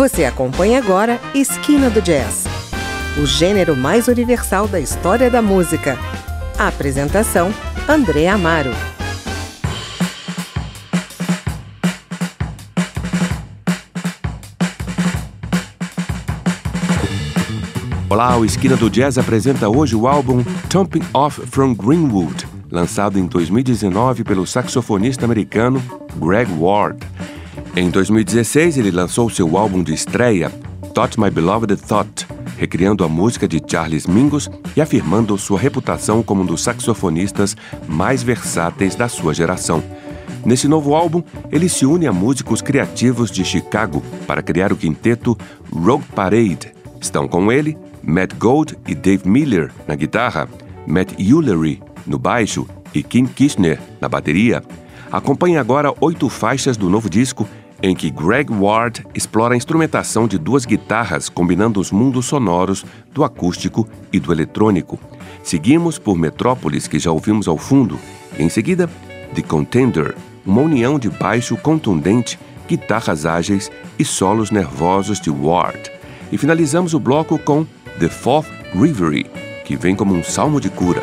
Você acompanha agora Esquina do Jazz, o gênero mais universal da história da música. A apresentação: André Amaro. Olá, o Esquina do Jazz apresenta hoje o álbum Thumping Off from Greenwood, lançado em 2019 pelo saxofonista americano Greg Ward. Em 2016, ele lançou seu álbum de estreia, Thought My Beloved Thought, recriando a música de Charles Mingus e afirmando sua reputação como um dos saxofonistas mais versáteis da sua geração. Nesse novo álbum, ele se une a músicos criativos de Chicago para criar o quinteto Rogue Parade. Estão com ele Matt Gold e Dave Miller na guitarra, Matt Ullery no baixo e Kim Kirchner na bateria. Acompanhe agora oito faixas do novo disco em que Greg Ward explora a instrumentação de duas guitarras combinando os mundos sonoros do acústico e do eletrônico. Seguimos por Metrópolis, que já ouvimos ao fundo, e em seguida The Contender, uma união de baixo contundente, guitarras ágeis e solos nervosos de Ward. E finalizamos o bloco com The Fourth Reverie, que vem como um salmo de cura.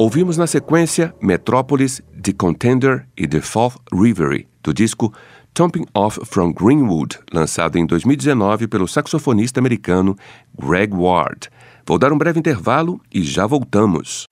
Ouvimos na sequência Metrópolis, The Contender e The Fourth Reverie, do disco Thumping Off from Greenwood, lançado em 2019 pelo saxofonista americano Greg Ward. Vou dar um breve intervalo e já voltamos.